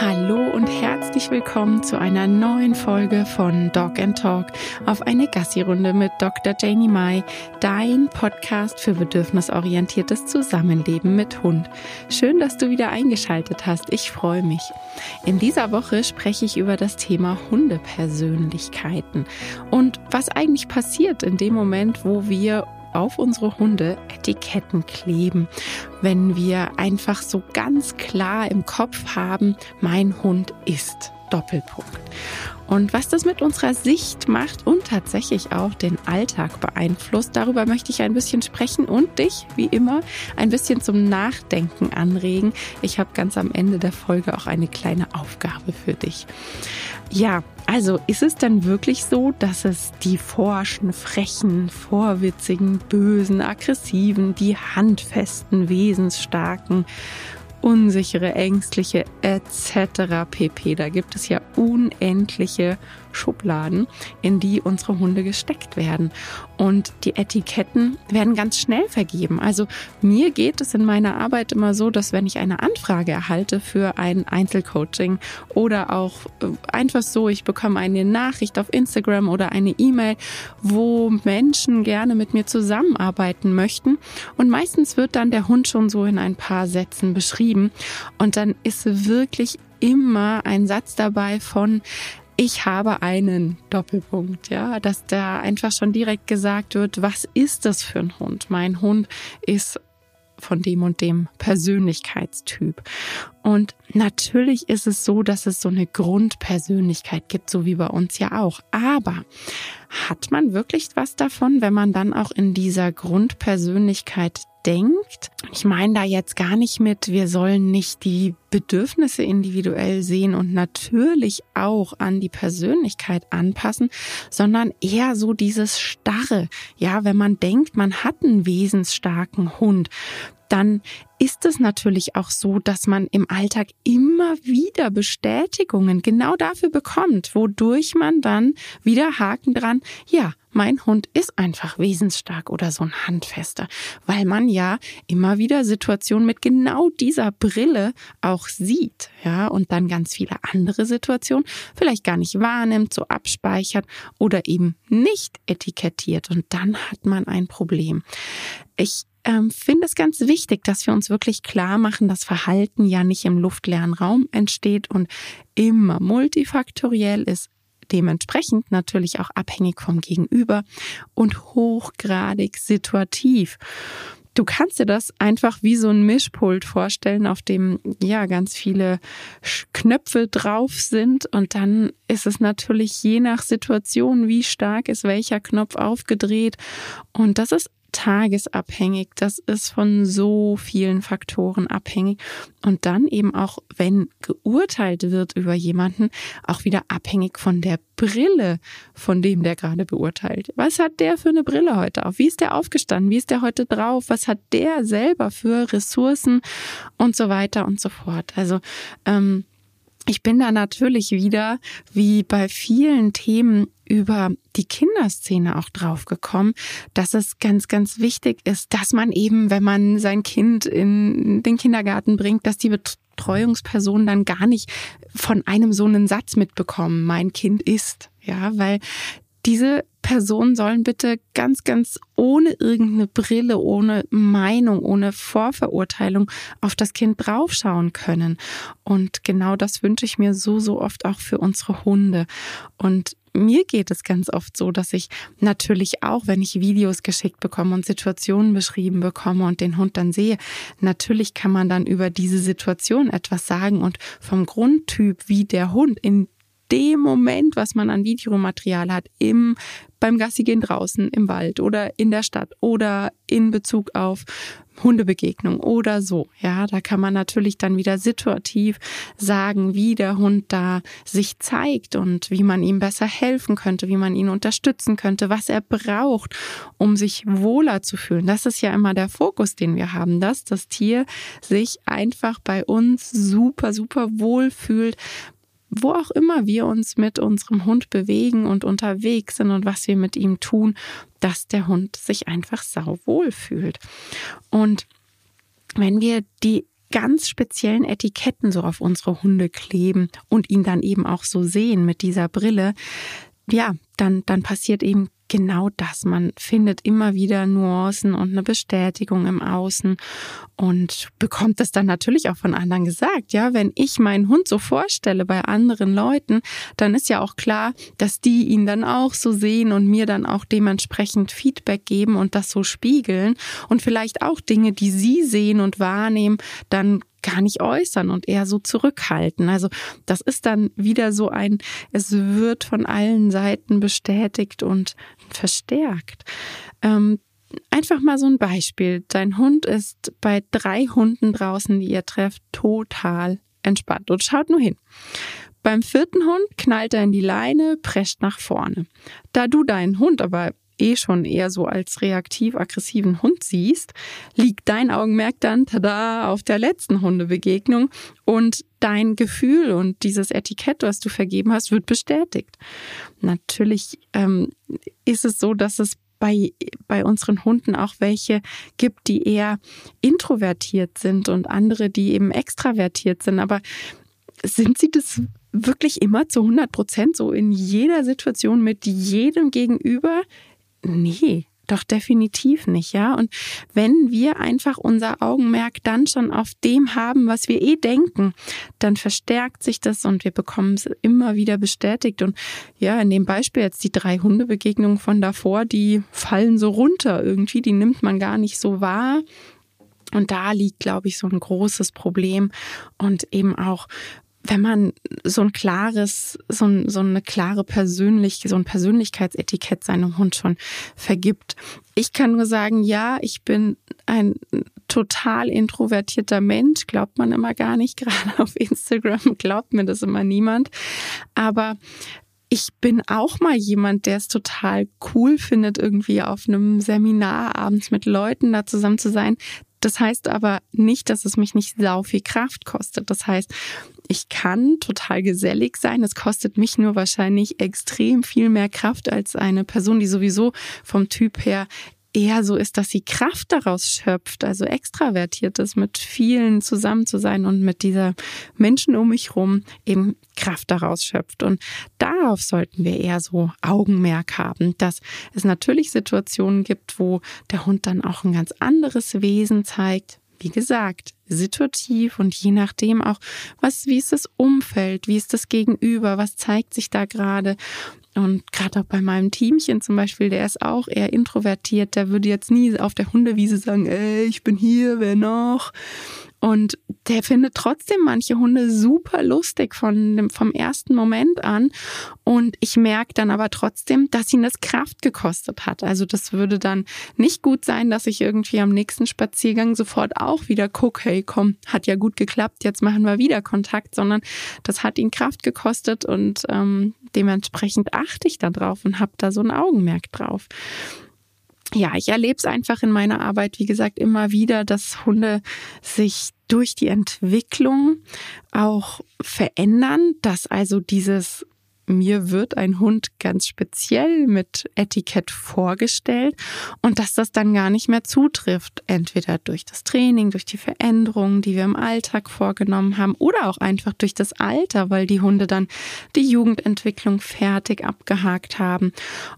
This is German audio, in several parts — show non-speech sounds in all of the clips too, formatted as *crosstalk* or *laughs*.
Hallo und herzlich willkommen zu einer neuen Folge von Dog and Talk auf eine Gassi-Runde mit Dr. Janie Mai, dein Podcast für bedürfnisorientiertes Zusammenleben mit Hund. Schön, dass du wieder eingeschaltet hast. Ich freue mich. In dieser Woche spreche ich über das Thema Hundepersönlichkeiten und was eigentlich passiert in dem Moment, wo wir auf unsere Hunde Etiketten kleben, wenn wir einfach so ganz klar im Kopf haben, mein Hund ist. Doppelpunkt. Und was das mit unserer Sicht macht und tatsächlich auch den Alltag beeinflusst, darüber möchte ich ein bisschen sprechen und dich, wie immer, ein bisschen zum Nachdenken anregen. Ich habe ganz am Ende der Folge auch eine kleine Aufgabe für dich. Ja, also ist es dann wirklich so, dass es die forschen, frechen, vorwitzigen, bösen, aggressiven, die handfesten, wesensstarken unsichere, ängstliche etc. pp. Da gibt es ja unendliche Schubladen, in die unsere Hunde gesteckt werden. Und die Etiketten werden ganz schnell vergeben. Also mir geht es in meiner Arbeit immer so, dass wenn ich eine Anfrage erhalte für ein Einzelcoaching oder auch äh, einfach so, ich bekomme eine Nachricht auf Instagram oder eine E-Mail, wo Menschen gerne mit mir zusammenarbeiten möchten. Und meistens wird dann der Hund schon so in ein paar Sätzen beschrieben. Und dann ist wirklich immer ein Satz dabei von, ich habe einen Doppelpunkt, ja, dass da einfach schon direkt gesagt wird, was ist das für ein Hund? Mein Hund ist von dem und dem Persönlichkeitstyp. Und natürlich ist es so, dass es so eine Grundpersönlichkeit gibt, so wie bei uns ja auch. Aber hat man wirklich was davon, wenn man dann auch in dieser Grundpersönlichkeit denkt? Ich meine da jetzt gar nicht mit, wir sollen nicht die Bedürfnisse individuell sehen und natürlich auch an die Persönlichkeit anpassen, sondern eher so dieses Starre. Ja, wenn man denkt, man hat einen wesensstarken Hund, dann ist es natürlich auch so, dass man im Alltag immer wieder Bestätigungen genau dafür bekommt, wodurch man dann wieder Haken dran, ja, mein Hund ist einfach wesensstark oder so ein Handfester, weil man ja immer wieder Situationen mit genau dieser Brille auch sieht, ja, und dann ganz viele andere Situationen vielleicht gar nicht wahrnimmt, so abspeichert oder eben nicht etikettiert und dann hat man ein Problem. Ich ähm, finde es ganz wichtig, dass wir uns wirklich klar machen, dass Verhalten ja nicht im luftleeren Raum entsteht und immer multifaktoriell ist, dementsprechend natürlich auch abhängig vom Gegenüber und hochgradig situativ. Du kannst dir das einfach wie so ein Mischpult vorstellen, auf dem ja ganz viele Knöpfe drauf sind und dann ist es natürlich je nach Situation, wie stark ist welcher Knopf aufgedreht und das ist tagesabhängig, das ist von so vielen Faktoren abhängig und dann eben auch, wenn geurteilt wird über jemanden, auch wieder abhängig von der Brille, von dem der gerade beurteilt. Was hat der für eine Brille heute auf? Wie ist der aufgestanden? Wie ist der heute drauf? Was hat der selber für Ressourcen und so weiter und so fort? Also ähm, ich bin da natürlich wieder, wie bei vielen Themen über die Kinderszene auch drauf gekommen, dass es ganz, ganz wichtig ist, dass man eben, wenn man sein Kind in den Kindergarten bringt, dass die Betreuungspersonen dann gar nicht von einem so einen Satz mitbekommen, mein Kind ist. Ja, weil diese Personen sollen bitte ganz, ganz ohne irgendeine Brille, ohne Meinung, ohne Vorverurteilung auf das Kind draufschauen können. Und genau das wünsche ich mir so, so oft auch für unsere Hunde. Und mir geht es ganz oft so, dass ich natürlich auch, wenn ich Videos geschickt bekomme und Situationen beschrieben bekomme und den Hund dann sehe, natürlich kann man dann über diese Situation etwas sagen und vom Grundtyp, wie der Hund in dem Moment, was man an Videomaterial hat, im beim Gassi gehen draußen im Wald oder in der Stadt oder in Bezug auf Hundebegegnung oder so. Ja, da kann man natürlich dann wieder situativ sagen, wie der Hund da sich zeigt und wie man ihm besser helfen könnte, wie man ihn unterstützen könnte, was er braucht, um sich wohler zu fühlen. Das ist ja immer der Fokus, den wir haben, dass das Tier sich einfach bei uns super, super wohl fühlt, wo auch immer wir uns mit unserem Hund bewegen und unterwegs sind und was wir mit ihm tun, dass der Hund sich einfach sauwohl fühlt. Und wenn wir die ganz speziellen Etiketten so auf unsere Hunde kleben und ihn dann eben auch so sehen mit dieser Brille, ja, dann, dann passiert eben genau das. Man findet immer wieder Nuancen und eine Bestätigung im Außen und bekommt es dann natürlich auch von anderen gesagt. Ja, wenn ich meinen Hund so vorstelle bei anderen Leuten, dann ist ja auch klar, dass die ihn dann auch so sehen und mir dann auch dementsprechend Feedback geben und das so spiegeln und vielleicht auch Dinge, die sie sehen und wahrnehmen, dann gar nicht äußern und eher so zurückhalten. Also das ist dann wieder so ein, es wird von allen Seiten bestätigt und verstärkt. Ähm, einfach mal so ein Beispiel. Dein Hund ist bei drei Hunden draußen, die ihr trefft, total entspannt und schaut nur hin. Beim vierten Hund knallt er in die Leine, prescht nach vorne. Da du deinen Hund aber eh schon eher so als reaktiv-aggressiven Hund siehst, liegt dein Augenmerk dann tada auf der letzten Hundebegegnung und dein Gefühl und dieses Etikett, was du vergeben hast, wird bestätigt. Natürlich ähm, ist es so, dass es bei, bei unseren Hunden auch welche gibt, die eher introvertiert sind und andere, die eben extravertiert sind. Aber sind sie das wirklich immer zu 100 Prozent so in jeder Situation mit jedem Gegenüber? Nee, doch definitiv nicht, ja. Und wenn wir einfach unser Augenmerk dann schon auf dem haben, was wir eh denken, dann verstärkt sich das und wir bekommen es immer wieder bestätigt. Und ja, in dem Beispiel jetzt die drei Hundebegegnungen von davor, die fallen so runter irgendwie, die nimmt man gar nicht so wahr. Und da liegt, glaube ich, so ein großes Problem und eben auch wenn man so ein klares, so, ein, so eine klare Persönlich, so ein Persönlichkeitsetikett seinem Hund schon vergibt. Ich kann nur sagen, ja, ich bin ein total introvertierter Mensch, glaubt man immer gar nicht, *laughs* gerade auf Instagram glaubt mir das immer niemand. Aber ich bin auch mal jemand, der es total cool findet, irgendwie auf einem Seminar abends mit Leuten da zusammen zu sein. Das heißt aber nicht, dass es mich nicht sau viel Kraft kostet. Das heißt, ich kann total gesellig sein. Es kostet mich nur wahrscheinlich extrem viel mehr Kraft als eine Person, die sowieso vom Typ her eher so ist, dass sie Kraft daraus schöpft, also extravertiert ist, mit vielen zusammen zu sein und mit dieser Menschen um mich rum eben Kraft daraus schöpft. Und darauf sollten wir eher so Augenmerk haben, dass es natürlich Situationen gibt, wo der Hund dann auch ein ganz anderes Wesen zeigt, wie gesagt, situativ und je nachdem auch, was, wie ist das Umfeld, wie ist das Gegenüber, was zeigt sich da gerade. Und gerade auch bei meinem Teamchen zum Beispiel, der ist auch eher introvertiert, der würde jetzt nie auf der Hundewiese sagen, ey, ich bin hier, wer noch? Und der findet trotzdem manche Hunde super lustig von dem, vom ersten Moment an. Und ich merke dann aber trotzdem, dass ihn das Kraft gekostet hat. Also das würde dann nicht gut sein, dass ich irgendwie am nächsten Spaziergang sofort auch wieder gucke, hey, komm, hat ja gut geklappt, jetzt machen wir wieder Kontakt, sondern das hat ihn Kraft gekostet und ähm, dementsprechend achte ich da drauf und habe da so ein Augenmerk drauf. Ja, ich erlebe es einfach in meiner Arbeit, wie gesagt, immer wieder, dass Hunde sich durch die Entwicklung auch verändern, dass also dieses mir wird ein Hund ganz speziell mit Etikett vorgestellt und dass das dann gar nicht mehr zutrifft. Entweder durch das Training, durch die Veränderungen, die wir im Alltag vorgenommen haben oder auch einfach durch das Alter, weil die Hunde dann die Jugendentwicklung fertig abgehakt haben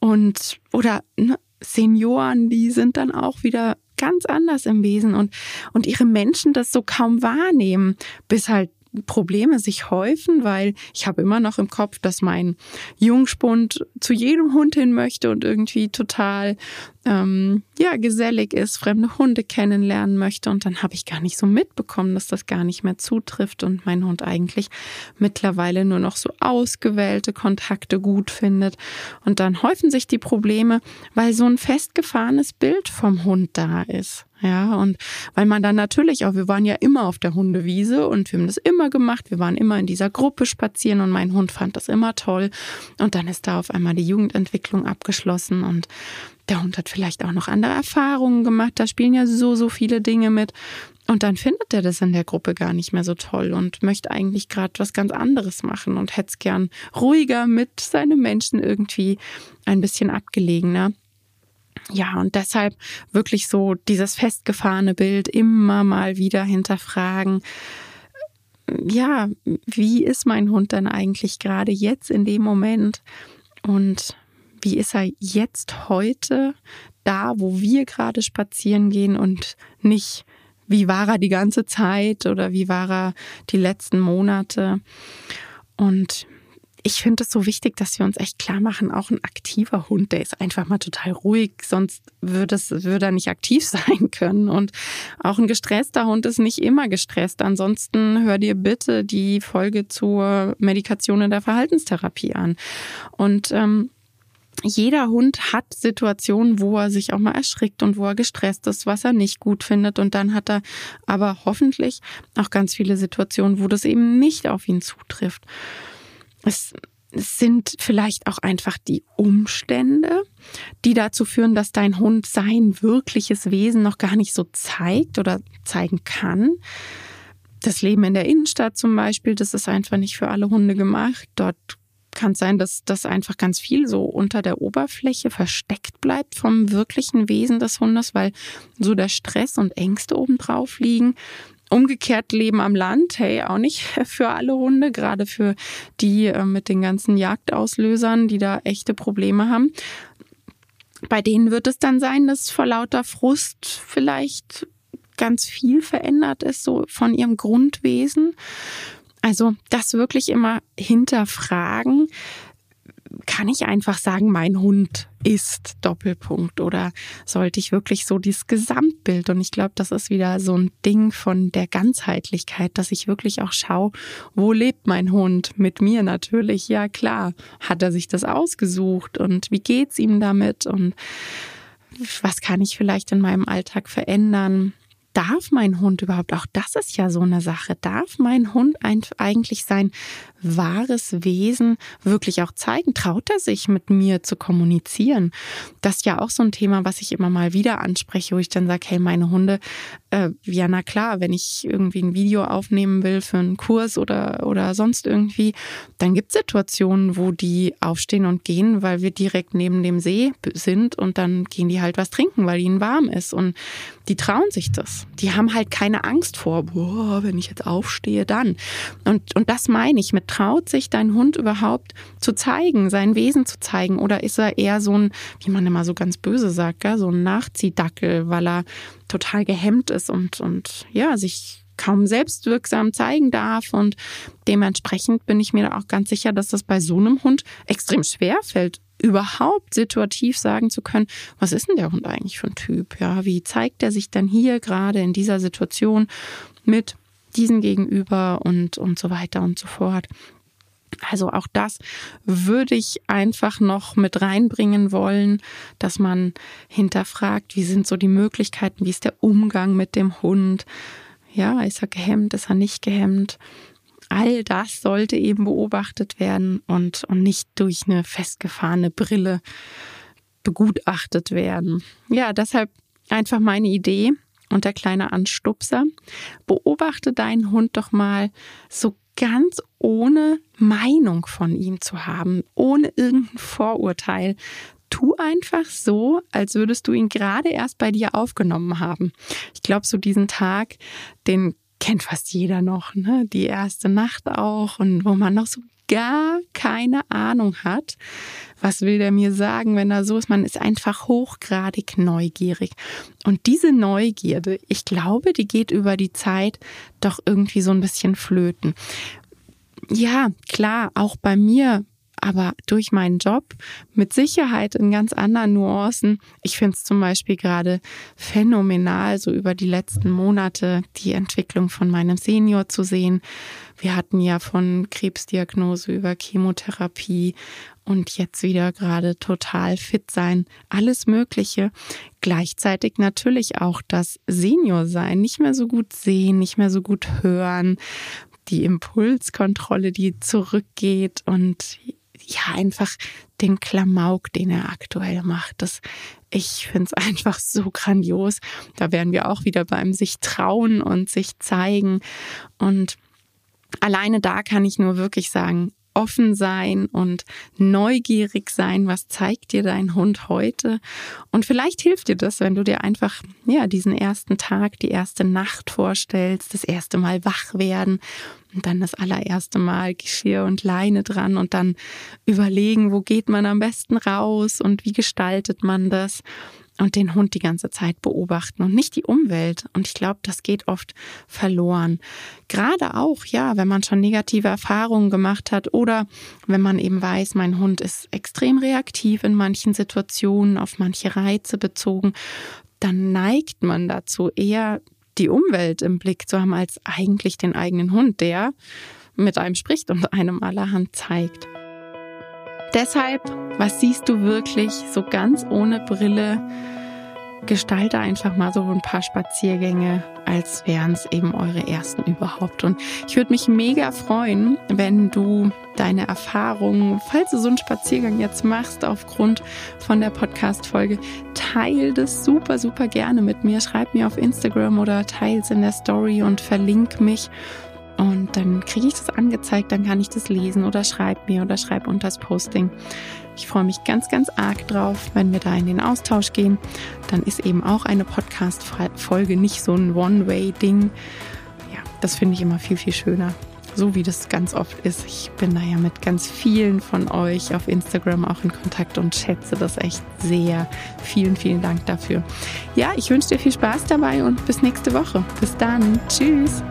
und oder ne, Senioren, die sind dann auch wieder ganz anders im Wesen und, und ihre Menschen das so kaum wahrnehmen, bis halt Probleme sich häufen, weil ich habe immer noch im Kopf, dass mein Jungspund zu jedem Hund hin möchte und irgendwie total ähm, ja gesellig ist, fremde Hunde kennenlernen möchte und dann habe ich gar nicht so mitbekommen, dass das gar nicht mehr zutrifft und mein Hund eigentlich mittlerweile nur noch so ausgewählte Kontakte gut findet und dann häufen sich die Probleme, weil so ein festgefahrenes Bild vom Hund da ist. Ja, und weil man dann natürlich auch, wir waren ja immer auf der Hundewiese und wir haben das immer gemacht. Wir waren immer in dieser Gruppe spazieren und mein Hund fand das immer toll. Und dann ist da auf einmal die Jugendentwicklung abgeschlossen und der Hund hat vielleicht auch noch andere Erfahrungen gemacht. Da spielen ja so, so viele Dinge mit. Und dann findet er das in der Gruppe gar nicht mehr so toll und möchte eigentlich gerade was ganz anderes machen und hätte es gern ruhiger mit seinen Menschen irgendwie ein bisschen abgelegener. Ja, und deshalb wirklich so dieses festgefahrene Bild immer mal wieder hinterfragen. Ja, wie ist mein Hund denn eigentlich gerade jetzt in dem Moment? Und wie ist er jetzt heute da, wo wir gerade spazieren gehen und nicht, wie war er die ganze Zeit oder wie war er die letzten Monate? Und ich finde es so wichtig, dass wir uns echt klar machen, auch ein aktiver Hund, der ist einfach mal total ruhig, sonst würde, es, würde er nicht aktiv *laughs* sein können. Und auch ein gestresster Hund ist nicht immer gestresst. Ansonsten hör dir bitte die Folge zur Medikation in der Verhaltenstherapie an. Und ähm, jeder Hund hat Situationen, wo er sich auch mal erschrickt und wo er gestresst ist, was er nicht gut findet. Und dann hat er aber hoffentlich auch ganz viele Situationen, wo das eben nicht auf ihn zutrifft. Es sind vielleicht auch einfach die Umstände, die dazu führen, dass dein Hund sein wirkliches Wesen noch gar nicht so zeigt oder zeigen kann. Das Leben in der Innenstadt zum Beispiel, das ist einfach nicht für alle Hunde gemacht. Dort kann es sein, dass das einfach ganz viel so unter der Oberfläche versteckt bleibt vom wirklichen Wesen des Hundes, weil so der Stress und Ängste obendrauf liegen. Umgekehrt Leben am Land, hey, auch nicht *laughs* für alle Hunde, gerade für die äh, mit den ganzen Jagdauslösern, die da echte Probleme haben. Bei denen wird es dann sein, dass vor lauter Frust vielleicht ganz viel verändert ist, so von ihrem Grundwesen. Also das wirklich immer hinterfragen, kann ich einfach sagen, mein Hund ist Doppelpunkt oder sollte ich wirklich so dieses Gesamtbild? Und ich glaube, das ist wieder so ein Ding von der Ganzheitlichkeit, dass ich wirklich auch schaue, wo lebt mein Hund? Mit mir natürlich, ja klar, hat er sich das ausgesucht und wie geht's ihm damit? Und was kann ich vielleicht in meinem Alltag verändern? Darf mein Hund überhaupt, auch das ist ja so eine Sache, darf mein Hund eigentlich sein wahres Wesen wirklich auch zeigen? Traut er sich mit mir zu kommunizieren? Das ist ja auch so ein Thema, was ich immer mal wieder anspreche, wo ich dann sage, hey, meine Hunde, äh, ja, na klar, wenn ich irgendwie ein Video aufnehmen will für einen Kurs oder, oder sonst irgendwie, dann gibt es Situationen, wo die aufstehen und gehen, weil wir direkt neben dem See sind und dann gehen die halt was trinken, weil ihnen warm ist und die trauen sich das. Die haben halt keine Angst vor, boah, wenn ich jetzt aufstehe, dann. Und, und das meine ich mit traut sich dein Hund überhaupt zu zeigen, sein Wesen zu zeigen? Oder ist er eher so ein, wie man immer so ganz böse sagt, gell? so ein Nachziehdackel, weil er total gehemmt ist und, und ja, sich kaum selbstwirksam zeigen darf. Und dementsprechend bin ich mir da auch ganz sicher, dass das bei so einem Hund extrem schwer fällt, überhaupt situativ sagen zu können, was ist denn der Hund eigentlich für ein Typ? Ja, wie zeigt er sich denn hier gerade in dieser Situation mit diesen gegenüber und, und so weiter und so fort. Also auch das würde ich einfach noch mit reinbringen wollen, dass man hinterfragt, wie sind so die Möglichkeiten, wie ist der Umgang mit dem Hund? Ja, ist er gehemmt, ist er nicht gehemmt? All das sollte eben beobachtet werden und, und nicht durch eine festgefahrene Brille begutachtet werden. Ja, deshalb einfach meine Idee, und der kleine Anstupser, beobachte deinen Hund doch mal so ganz ohne Meinung von ihm zu haben, ohne irgendein Vorurteil. Tu einfach so, als würdest du ihn gerade erst bei dir aufgenommen haben. Ich glaube, so diesen Tag, den kennt fast jeder noch, ne? Die erste Nacht auch und wo man noch so gar keine Ahnung hat, was will der mir sagen, wenn er so ist. Man ist einfach hochgradig neugierig. Und diese Neugierde, ich glaube, die geht über die Zeit doch irgendwie so ein bisschen flöten. Ja, klar, auch bei mir aber durch meinen Job mit Sicherheit in ganz anderen Nuancen. Ich finde es zum Beispiel gerade phänomenal, so über die letzten Monate die Entwicklung von meinem Senior zu sehen. Wir hatten ja von Krebsdiagnose über Chemotherapie und jetzt wieder gerade total fit sein, alles Mögliche. Gleichzeitig natürlich auch das Senior sein, nicht mehr so gut sehen, nicht mehr so gut hören, die Impulskontrolle, die zurückgeht und ja, einfach den Klamauk, den er aktuell macht. Das, ich finde es *laughs* einfach so grandios. Da wären wir auch wieder beim sich trauen und sich zeigen. Und alleine da kann ich nur wirklich sagen, offen sein und neugierig sein, was zeigt dir dein Hund heute? Und vielleicht hilft dir das, wenn du dir einfach, ja, diesen ersten Tag, die erste Nacht vorstellst, das erste Mal wach werden und dann das allererste Mal Geschirr und Leine dran und dann überlegen, wo geht man am besten raus und wie gestaltet man das? Und den Hund die ganze Zeit beobachten und nicht die Umwelt. Und ich glaube, das geht oft verloren. Gerade auch, ja, wenn man schon negative Erfahrungen gemacht hat oder wenn man eben weiß, mein Hund ist extrem reaktiv in manchen Situationen, auf manche Reize bezogen, dann neigt man dazu, eher die Umwelt im Blick zu haben, als eigentlich den eigenen Hund, der mit einem spricht und einem allerhand zeigt. Deshalb, was siehst du wirklich so ganz ohne Brille? Gestalte einfach mal so ein paar Spaziergänge, als wären es eben eure ersten überhaupt. Und ich würde mich mega freuen, wenn du deine Erfahrungen, falls du so einen Spaziergang jetzt machst aufgrund von der Podcast-Folge, teil das super, super gerne mit mir. Schreib mir auf Instagram oder teile es in der Story und verlink mich. Und dann kriege ich das angezeigt, dann kann ich das lesen oder schreib mir oder schreib unter das Posting. Ich freue mich ganz, ganz arg drauf, wenn wir da in den Austausch gehen. Dann ist eben auch eine Podcast-Folge nicht so ein One-Way-Ding. Ja, das finde ich immer viel, viel schöner. So wie das ganz oft ist. Ich bin da ja mit ganz vielen von euch auf Instagram auch in Kontakt und schätze das echt sehr. Vielen, vielen Dank dafür. Ja, ich wünsche dir viel Spaß dabei und bis nächste Woche. Bis dann. Tschüss.